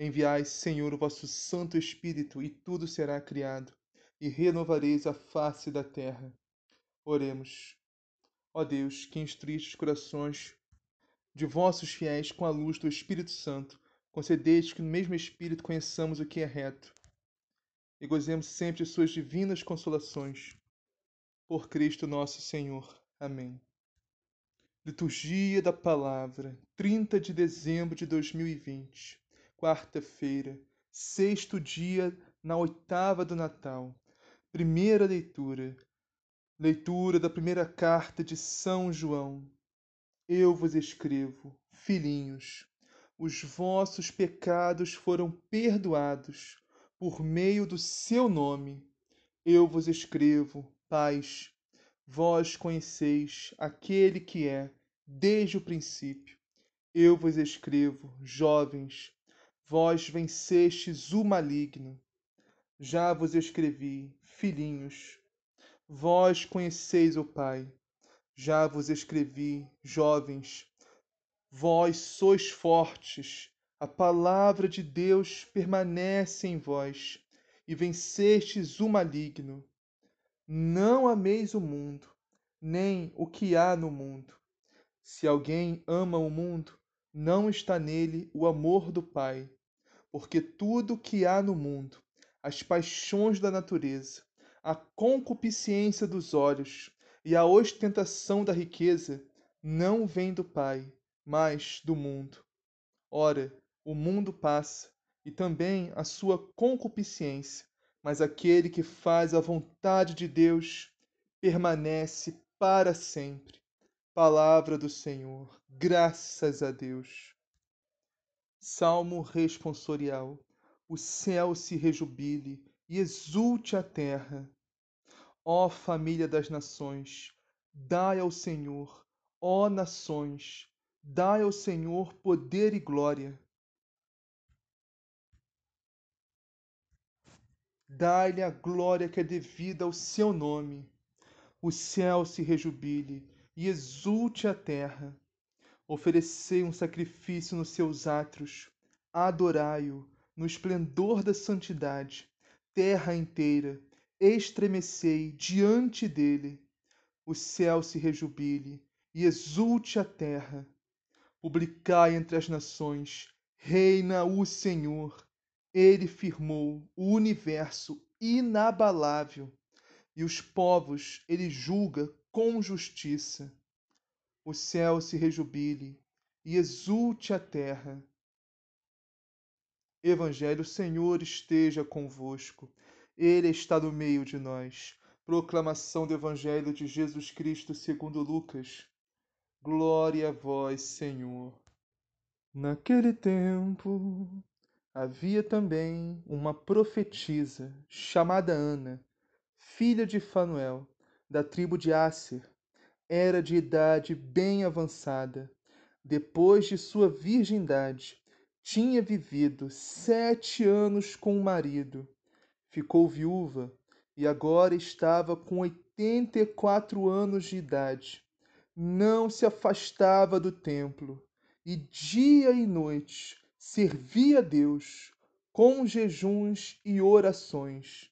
Enviai, Senhor, o vosso Santo Espírito, e tudo será criado, e renovareis a face da terra. Oremos. Ó Deus, que instruíste os corações de vossos fiéis com a luz do Espírito Santo, concedeste que no mesmo Espírito conheçamos o que é reto, e gozemos sempre de suas divinas consolações. Por Cristo nosso Senhor. Amém. Liturgia da Palavra, 30 de dezembro de 2020 quarta-feira, sexto dia na oitava do Natal. Primeira leitura. Leitura da primeira carta de São João. Eu vos escrevo, filhinhos, os vossos pecados foram perdoados por meio do seu nome. Eu vos escrevo, pais, vós conheceis aquele que é desde o princípio. Eu vos escrevo, jovens, Vós vencestes o maligno. Já vos escrevi, filhinhos. Vós conheceis o Pai. Já vos escrevi, jovens. Vós sois fortes. A palavra de Deus permanece em vós e vencestes o maligno. Não ameis o mundo, nem o que há no mundo. Se alguém ama o mundo, não está nele o amor do Pai porque tudo que há no mundo, as paixões da natureza, a concupiscência dos olhos e a ostentação da riqueza, não vem do Pai, mas do mundo. Ora, o mundo passa, e também a sua concupiscência, mas aquele que faz a vontade de Deus permanece para sempre. Palavra do Senhor, graças a Deus. Salmo responsorial. O céu se rejubile e exulte a terra. Ó família das nações, dai ao Senhor, ó nações, dai ao Senhor poder e glória. Dai-lhe a glória que é devida ao seu nome. O céu se rejubile e exulte a terra Oferecei um sacrifício nos seus átrios, adorai-o no esplendor da santidade, terra inteira, estremecei diante dele. O céu se rejubile e exulte a terra. Publicai entre as nações, reina o Senhor. Ele firmou o universo inabalável, e os povos ele julga com justiça o céu se rejubile e exulte a terra. Evangelho, Senhor esteja convosco. Ele está no meio de nós. Proclamação do Evangelho de Jesus Cristo segundo Lucas. Glória a vós, Senhor. Naquele tempo havia também uma profetisa chamada Ana, filha de Fanuel, da tribo de Asser era de idade bem avançada. Depois de sua virgindade, tinha vivido sete anos com o marido. Ficou viúva e agora estava com oitenta e quatro anos de idade. Não se afastava do templo e dia e noite servia a Deus com jejuns e orações.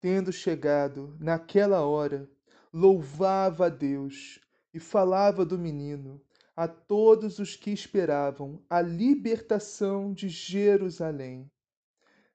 Tendo chegado naquela hora, louvava a Deus e falava do menino a todos os que esperavam a libertação de Jerusalém.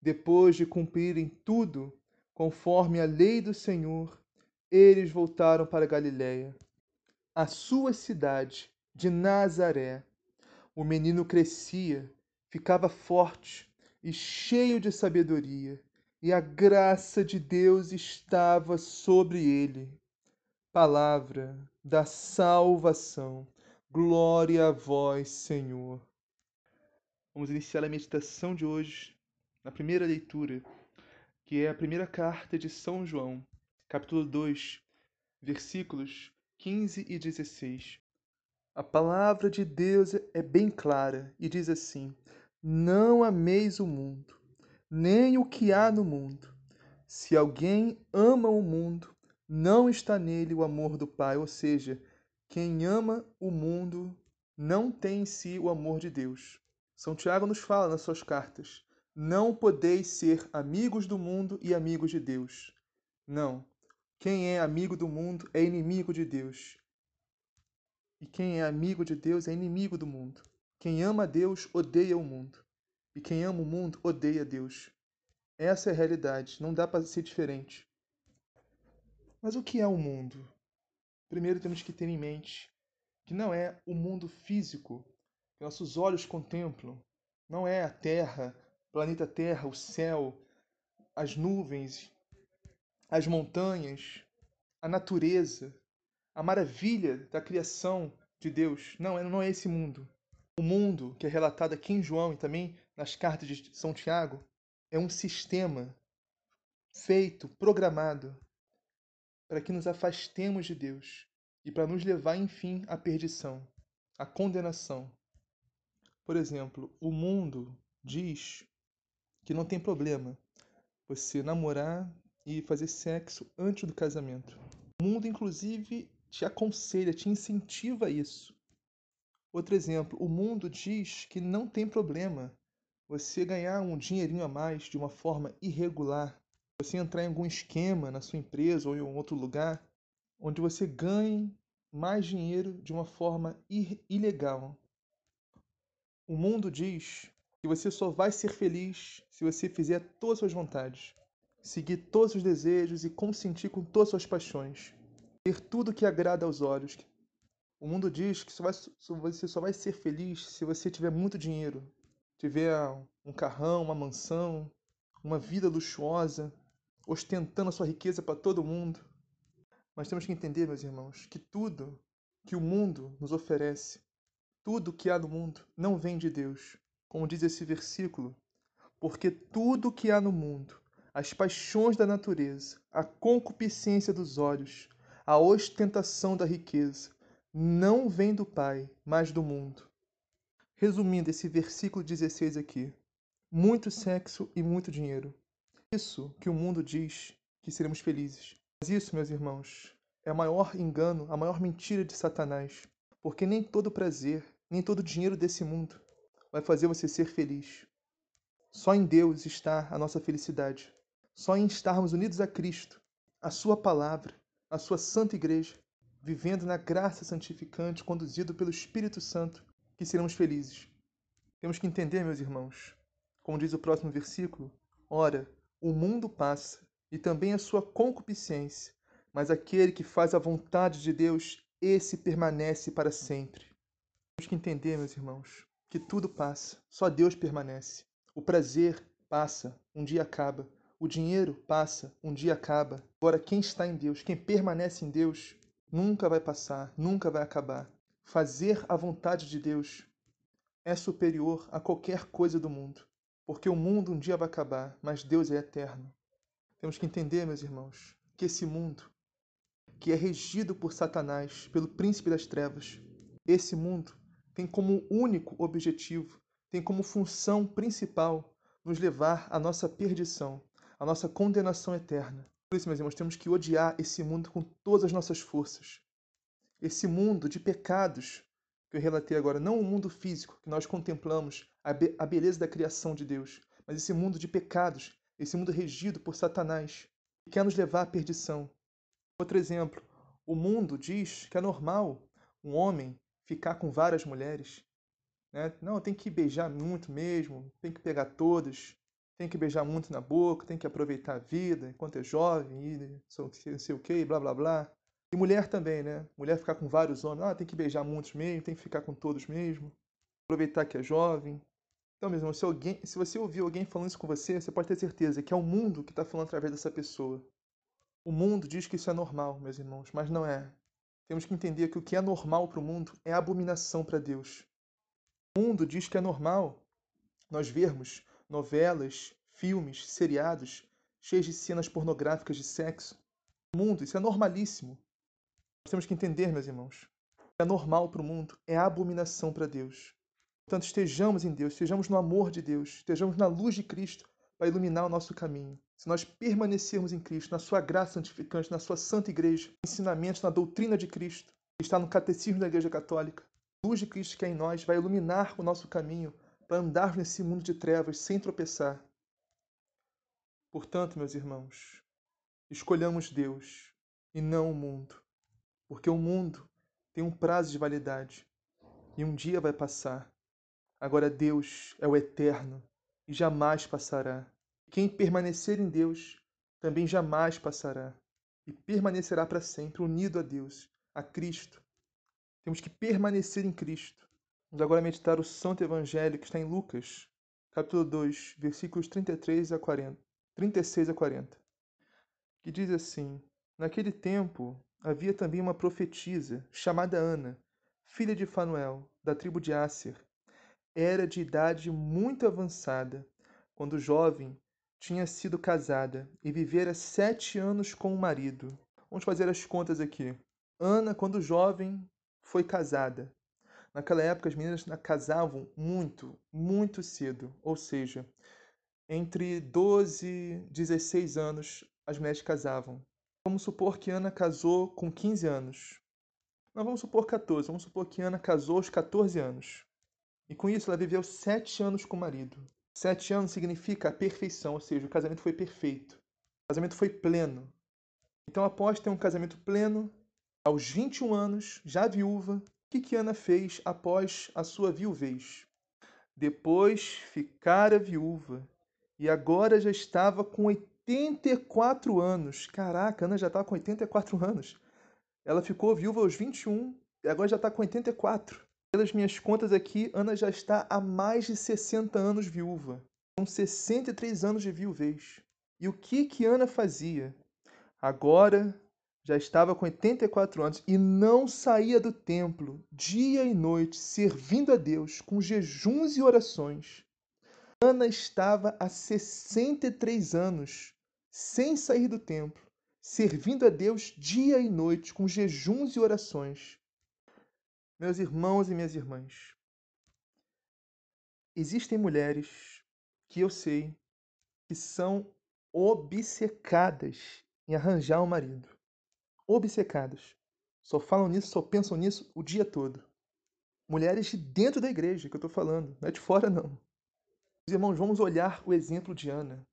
Depois de cumprirem tudo, conforme a lei do Senhor, eles voltaram para Galiléia, a sua cidade de Nazaré. O menino crescia, ficava forte e cheio de sabedoria, e a graça de Deus estava sobre ele. Palavra da salvação. Glória a vós, Senhor. Vamos iniciar a meditação de hoje na primeira leitura, que é a primeira carta de São João, capítulo 2, versículos 15 e 16. A palavra de Deus é bem clara e diz assim: Não ameis o mundo, nem o que há no mundo. Se alguém ama o mundo, não está nele o amor do Pai, ou seja, quem ama o mundo não tem em si o amor de Deus. São Tiago nos fala nas suas cartas: não podeis ser amigos do mundo e amigos de Deus. Não. Quem é amigo do mundo é inimigo de Deus. E quem é amigo de Deus é inimigo do mundo. Quem ama Deus odeia o mundo. E quem ama o mundo odeia Deus. Essa é a realidade, não dá para ser diferente. Mas o que é o mundo? Primeiro temos que ter em mente que não é o mundo físico que nossos olhos contemplam, não é a Terra, planeta Terra, o céu, as nuvens, as montanhas, a natureza, a maravilha da criação de Deus. Não, não é esse mundo. O mundo que é relatado aqui em João e também nas cartas de São Tiago é um sistema feito, programado para que nos afastemos de Deus e para nos levar, enfim, à perdição, à condenação. Por exemplo, o mundo diz que não tem problema você namorar e fazer sexo antes do casamento. O mundo, inclusive, te aconselha, te incentiva a isso. Outro exemplo, o mundo diz que não tem problema você ganhar um dinheirinho a mais de uma forma irregular, você entrar em algum esquema na sua empresa ou em um outro lugar onde você ganhe mais dinheiro de uma forma ilegal. O mundo diz que você só vai ser feliz se você fizer todas as suas vontades, seguir todos os desejos e consentir com todas as suas paixões, ter tudo que agrada aos olhos. O mundo diz que vai, você só vai ser feliz se você tiver muito dinheiro, tiver um carrão, uma mansão, uma vida luxuosa, ostentando a sua riqueza para todo mundo. Mas temos que entender, meus irmãos, que tudo que o mundo nos oferece, tudo que há no mundo, não vem de Deus. Como diz esse versículo, porque tudo que há no mundo, as paixões da natureza, a concupiscência dos olhos, a ostentação da riqueza, não vem do Pai, mas do mundo. Resumindo esse versículo 16 aqui: muito sexo e muito dinheiro isso que o mundo diz que seremos felizes. Mas isso, meus irmãos, é o maior engano, a maior mentira de Satanás. Porque nem todo prazer, nem todo dinheiro desse mundo vai fazer você ser feliz. Só em Deus está a nossa felicidade. Só em estarmos unidos a Cristo, a Sua palavra, a Sua santa igreja, vivendo na graça santificante, conduzido pelo Espírito Santo, que seremos felizes. Temos que entender, meus irmãos, como diz o próximo versículo: ora, o mundo passa, e também a sua concupiscência, mas aquele que faz a vontade de Deus, esse permanece para sempre. Temos que entender, meus irmãos, que tudo passa, só Deus permanece. O prazer passa, um dia acaba. O dinheiro passa, um dia acaba. Agora, quem está em Deus, quem permanece em Deus, nunca vai passar, nunca vai acabar. Fazer a vontade de Deus é superior a qualquer coisa do mundo. Porque o mundo um dia vai acabar, mas Deus é eterno. Temos que entender, meus irmãos, que esse mundo, que é regido por Satanás, pelo príncipe das trevas, esse mundo tem como único objetivo, tem como função principal nos levar à nossa perdição, à nossa condenação eterna. Por isso, meus irmãos, temos que odiar esse mundo com todas as nossas forças. Esse mundo de pecados que eu relatei agora, não o mundo físico que nós contemplamos, a, be a beleza da criação de Deus, mas esse mundo de pecados, esse mundo regido por Satanás, que quer nos levar à perdição. Outro exemplo, o mundo diz que é normal um homem ficar com várias mulheres. Né? Não, tem que beijar muito mesmo, tem que pegar todas. tem que beijar muito na boca, tem que aproveitar a vida enquanto é jovem, e não sei o que, blá blá blá. E mulher também, né? Mulher ficar com vários homens, ah, tem que beijar muitos mesmo, tem que ficar com todos mesmo, aproveitar que é jovem. Então, mesmo, se, alguém, se você ouvir alguém falando isso com você, você pode ter certeza que é o mundo que está falando através dessa pessoa. O mundo diz que isso é normal, meus irmãos, mas não é. Temos que entender que o que é normal para o mundo é abominação para Deus. O mundo diz que é normal nós vermos novelas, filmes, seriados cheios de cenas pornográficas de sexo. O mundo, isso é normalíssimo. Nós temos que entender, meus irmãos, que é normal para o mundo é abominação para Deus. Portanto, estejamos em Deus, estejamos no amor de Deus, estejamos na luz de Cristo para iluminar o nosso caminho. Se nós permanecermos em Cristo, na sua graça santificante, na sua santa igreja, ensinamentos na doutrina de Cristo, que está no catecismo da Igreja Católica, a luz de Cristo que é em nós vai iluminar o nosso caminho para andar nesse mundo de trevas sem tropeçar. Portanto, meus irmãos, escolhamos Deus e não o mundo, porque o mundo tem um prazo de validade e um dia vai passar. Agora Deus é o eterno e jamais passará. Quem permanecer em Deus também jamais passará e permanecerá para sempre unido a Deus, a Cristo. Temos que permanecer em Cristo. Vamos agora meditar o Santo Evangelho que está em Lucas, capítulo 2, versículos 33 a 40, 36 a 40, que diz assim: Naquele tempo havia também uma profetisa chamada Ana, filha de Fanuel, da tribo de Asser era de idade muito avançada, quando jovem tinha sido casada e vivera sete anos com o marido. Vamos fazer as contas aqui. Ana, quando jovem, foi casada. Naquela época, as meninas casavam muito, muito cedo. Ou seja, entre 12 e 16 anos, as mulheres casavam. Vamos supor que Ana casou com 15 anos. Não, vamos supor 14. Vamos supor que Ana casou aos 14 anos. E com isso ela viveu sete anos com o marido. Sete anos significa a perfeição, ou seja, o casamento foi perfeito. O casamento foi pleno. Então, após ter um casamento pleno, aos 21 anos, já viúva, o que, que Ana fez após a sua viuvez? Depois ficara viúva e agora já estava com 84 anos. Caraca, Ana já estava com 84 anos. Ela ficou viúva aos 21 e agora já está com 84. Pelas minhas contas aqui, Ana já está há mais de 60 anos viúva. São 63 anos de viuvez. E o que que Ana fazia? Agora já estava com 84 anos e não saía do templo dia e noite, servindo a Deus com jejuns e orações. Ana estava há 63 anos sem sair do templo, servindo a Deus dia e noite com jejuns e orações. Meus irmãos e minhas irmãs, existem mulheres que eu sei que são obcecadas em arranjar um marido. Obcecadas. Só falam nisso, só pensam nisso o dia todo. Mulheres de dentro da igreja que eu estou falando, não é de fora não. Meus irmãos, vamos olhar o exemplo de Ana.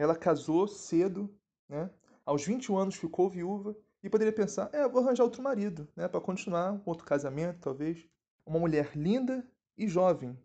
Ela casou cedo, né? aos 21 anos ficou viúva e poderia pensar, é, vou arranjar outro marido, né, para continuar um outro casamento, talvez. Uma mulher linda e jovem.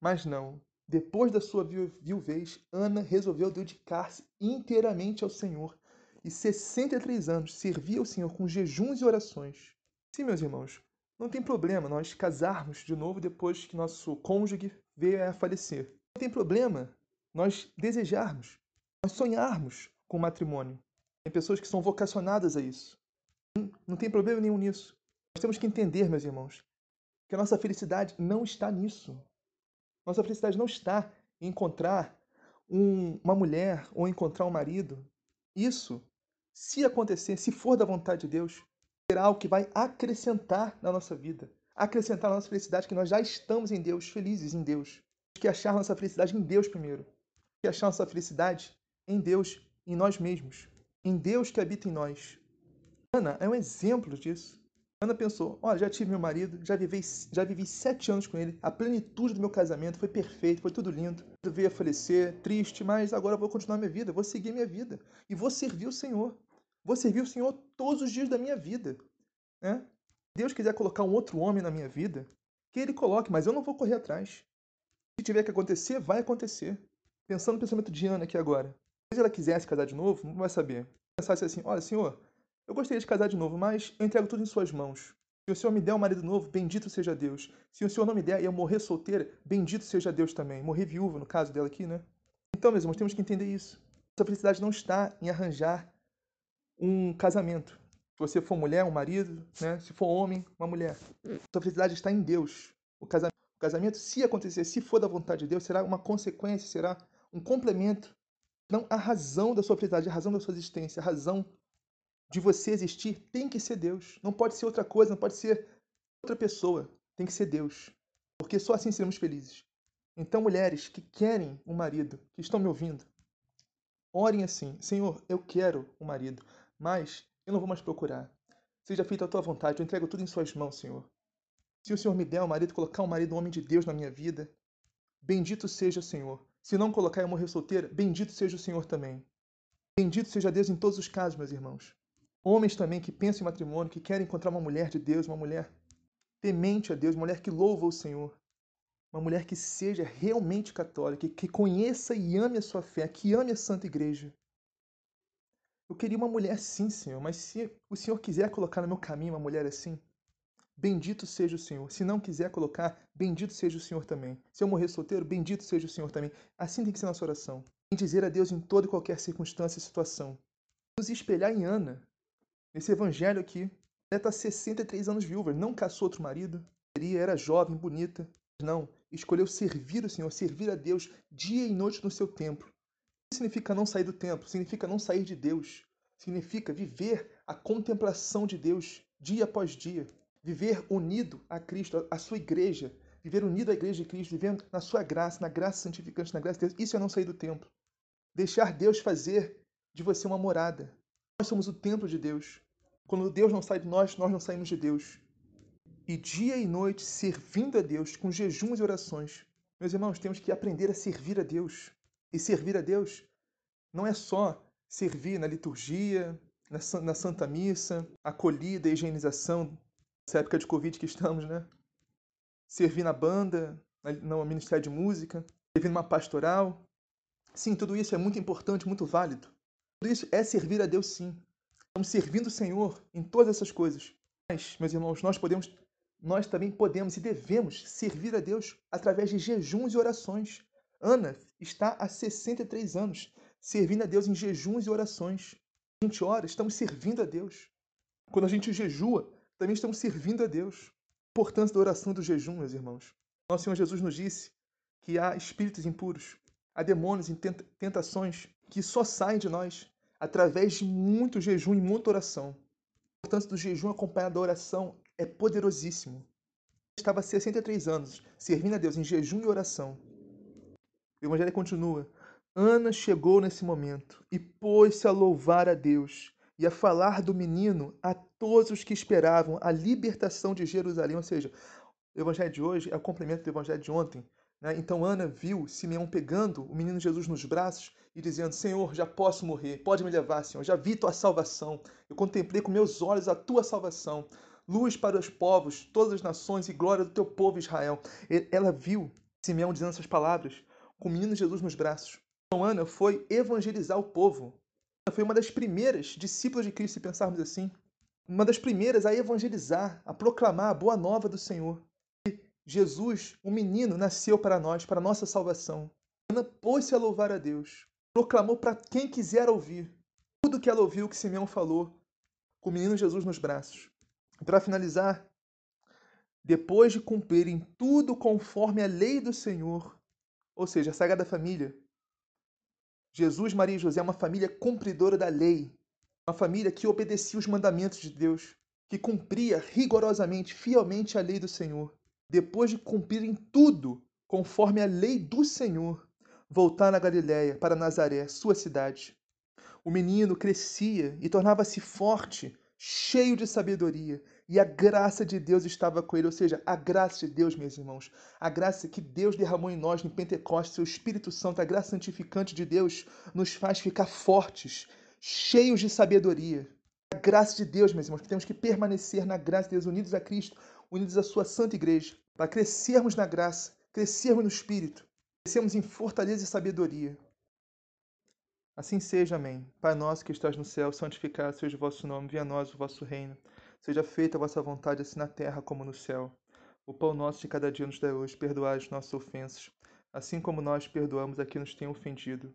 Mas não. Depois da sua viuvez, Ana resolveu dedicar-se inteiramente ao Senhor e 63 anos servia ao Senhor com jejuns e orações. Sim, meus irmãos, não tem problema nós casarmos de novo depois que nosso cônjuge veio a falecer. Não tem problema nós desejarmos, sonharmos com o matrimônio. Tem pessoas que são vocacionadas a isso. Não tem problema nenhum nisso. Nós temos que entender, meus irmãos, que a nossa felicidade não está nisso. Nossa felicidade não está em encontrar um, uma mulher ou encontrar um marido. Isso, se acontecer, se for da vontade de Deus, será algo que vai acrescentar na nossa vida, acrescentar na nossa felicidade, que nós já estamos em Deus, felizes em Deus. Que achar nossa felicidade em Deus primeiro. Que achar nossa felicidade em Deus, em nós mesmos em Deus que habita em nós. Ana é um exemplo disso. Ana pensou: olha, já tive meu marido, já vivi, já vivi sete anos com ele, a plenitude do meu casamento foi perfeito, foi tudo lindo. Eu veio a falecer, triste, mas agora eu vou continuar minha vida, vou seguir minha vida e vou servir o Senhor. Vou servir o Senhor todos os dias da minha vida. Né? Se Deus quiser colocar um outro homem na minha vida, que ele coloque, mas eu não vou correr atrás. Se tiver que acontecer, vai acontecer. Pensando no pensamento de Ana aqui agora. Se ela quisesse casar de novo, não vai saber. Pensasse assim: olha, senhor, eu gostaria de casar de novo, mas eu entrego tudo em suas mãos. Se o Senhor me der um marido novo, bendito seja Deus. Se o Senhor não me der e eu morrer solteira, bendito seja Deus também. Morrer viúva, no caso dela aqui, né? Então, meus irmãos, temos que entender isso. Sua felicidade não está em arranjar um casamento. Se você for mulher, um marido, né? Se for homem, uma mulher. Sua felicidade está em Deus. O casamento, o casamento, se acontecer, se for da vontade de Deus, será uma consequência, será um complemento. Não a razão da sua felicidade, a razão da sua existência, a razão de você existir tem que ser Deus. Não pode ser outra coisa, não pode ser outra pessoa. Tem que ser Deus. Porque só assim seremos felizes. Então, mulheres que querem um marido, que estão me ouvindo, orem assim: Senhor, eu quero um marido, mas eu não vou mais procurar. Seja feita a tua vontade, eu entrego tudo em Suas mãos, Senhor. Se o Senhor me der um marido, colocar um marido, um homem de Deus na minha vida, bendito seja o Senhor. Se não colocar eu morrer solteira, bendito seja o Senhor também. Bendito seja Deus em todos os casos, meus irmãos. Homens também que pensam em matrimônio, que querem encontrar uma mulher de Deus, uma mulher temente a Deus, uma mulher que louva o Senhor. Uma mulher que seja realmente católica, que conheça e ame a sua fé, que ame a Santa Igreja. Eu queria uma mulher sim, Senhor, mas se o Senhor quiser colocar no meu caminho uma mulher assim, bendito seja o Senhor. Se não quiser colocar, bendito seja o Senhor também. Se eu morrer solteiro, bendito seja o Senhor também. Assim tem que ser nossa oração. Em dizer a Deus em toda e qualquer circunstância e situação. Nos espelhar em Ana, esse evangelho aqui, ela está 63 anos viúva, não caçou outro marido, era jovem, bonita. Não, escolheu servir o Senhor, servir a Deus dia e noite no seu templo. Isso significa não sair do templo, significa não sair de Deus. Significa viver a contemplação de Deus dia após dia. Viver unido a Cristo, a sua igreja. Viver unido à igreja de Cristo, vivendo na sua graça, na graça santificante, na graça de Deus. Isso é não sair do templo. Deixar Deus fazer de você uma morada. Nós somos o templo de Deus. Quando Deus não sai de nós, nós não saímos de Deus. E dia e noite servindo a Deus com jejuns e orações. Meus irmãos, temos que aprender a servir a Deus. E servir a Deus não é só servir na liturgia, na, Santa Missa, acolhida, higienização, nessa época de Covid que estamos, né? Servir na banda, no Ministério de Música, servir numa pastoral. Sim, tudo isso é muito importante, muito válido. Tudo isso é servir a Deus, sim. Estamos servindo o Senhor em todas essas coisas. Mas, meus irmãos, nós podemos, nós também podemos e devemos servir a Deus através de jejuns e orações. Ana está há 63 anos servindo a Deus em jejuns e orações. A gente ora, estamos servindo a Deus. Quando a gente jejua, também estamos servindo a Deus. Importância da oração e do jejum, meus irmãos. Nosso Senhor Jesus nos disse que há espíritos impuros, há demônios em tentações que só saem de nós através de muito jejum e muita oração. A importância do jejum acompanhado da oração é poderosíssimo. Estava há 63 anos servindo a Deus em jejum e oração. O Evangelho continua. Ana chegou nesse momento e pôs-se a louvar a Deus e a falar do menino a todos os que esperavam a libertação de Jerusalém. Ou seja, o Evangelho de hoje é o complemento do Evangelho de ontem, né? Então Ana viu Simeão pegando o menino Jesus nos braços e dizendo: Senhor, já posso morrer, pode me levar, Senhor, já vi tua salvação, eu contemplei com meus olhos a tua salvação, luz para os povos, todas as nações e glória do teu povo Israel. Ela viu Simeão dizendo essas palavras com o menino Jesus nos braços. Então Ana foi evangelizar o povo. Ela foi uma das primeiras discípulas de Cristo, se pensarmos assim, uma das primeiras a evangelizar, a proclamar a boa nova do Senhor. Jesus, um menino, nasceu para nós, para nossa salvação. Ana pôs-se a louvar a Deus. Proclamou para quem quiser ouvir tudo que ela ouviu que Simeão falou, com o menino Jesus nos braços. Para finalizar, depois de cumprirem tudo conforme a lei do Senhor, ou seja, a Sagrada Família, Jesus, Maria e José é uma família cumpridora da lei, uma família que obedecia os mandamentos de Deus, que cumpria rigorosamente, fielmente a lei do Senhor depois de cumprirem tudo conforme a lei do Senhor, voltaram a Galiléia, para Nazaré, sua cidade. O menino crescia e tornava-se forte, cheio de sabedoria, e a graça de Deus estava com ele, ou seja, a graça de Deus, meus irmãos, a graça que Deus derramou em nós em Pentecostes, o Espírito Santo, a graça santificante de Deus, nos faz ficar fortes, cheios de sabedoria. A graça de Deus, meus irmãos, que temos que permanecer na graça de Deus, unidos a Cristo, unidos à sua santa igreja, para crescermos na graça, crescermos no espírito, crescermos em fortaleza e sabedoria. Assim seja, amém. Pai nosso que estás no céu, santificado seja o vosso nome, venha a nós o vosso reino. Seja feita a vossa vontade, assim na terra como no céu. O pão nosso de cada dia nos dá hoje, perdoai as nossas ofensas, assim como nós perdoamos a quem nos tem ofendido.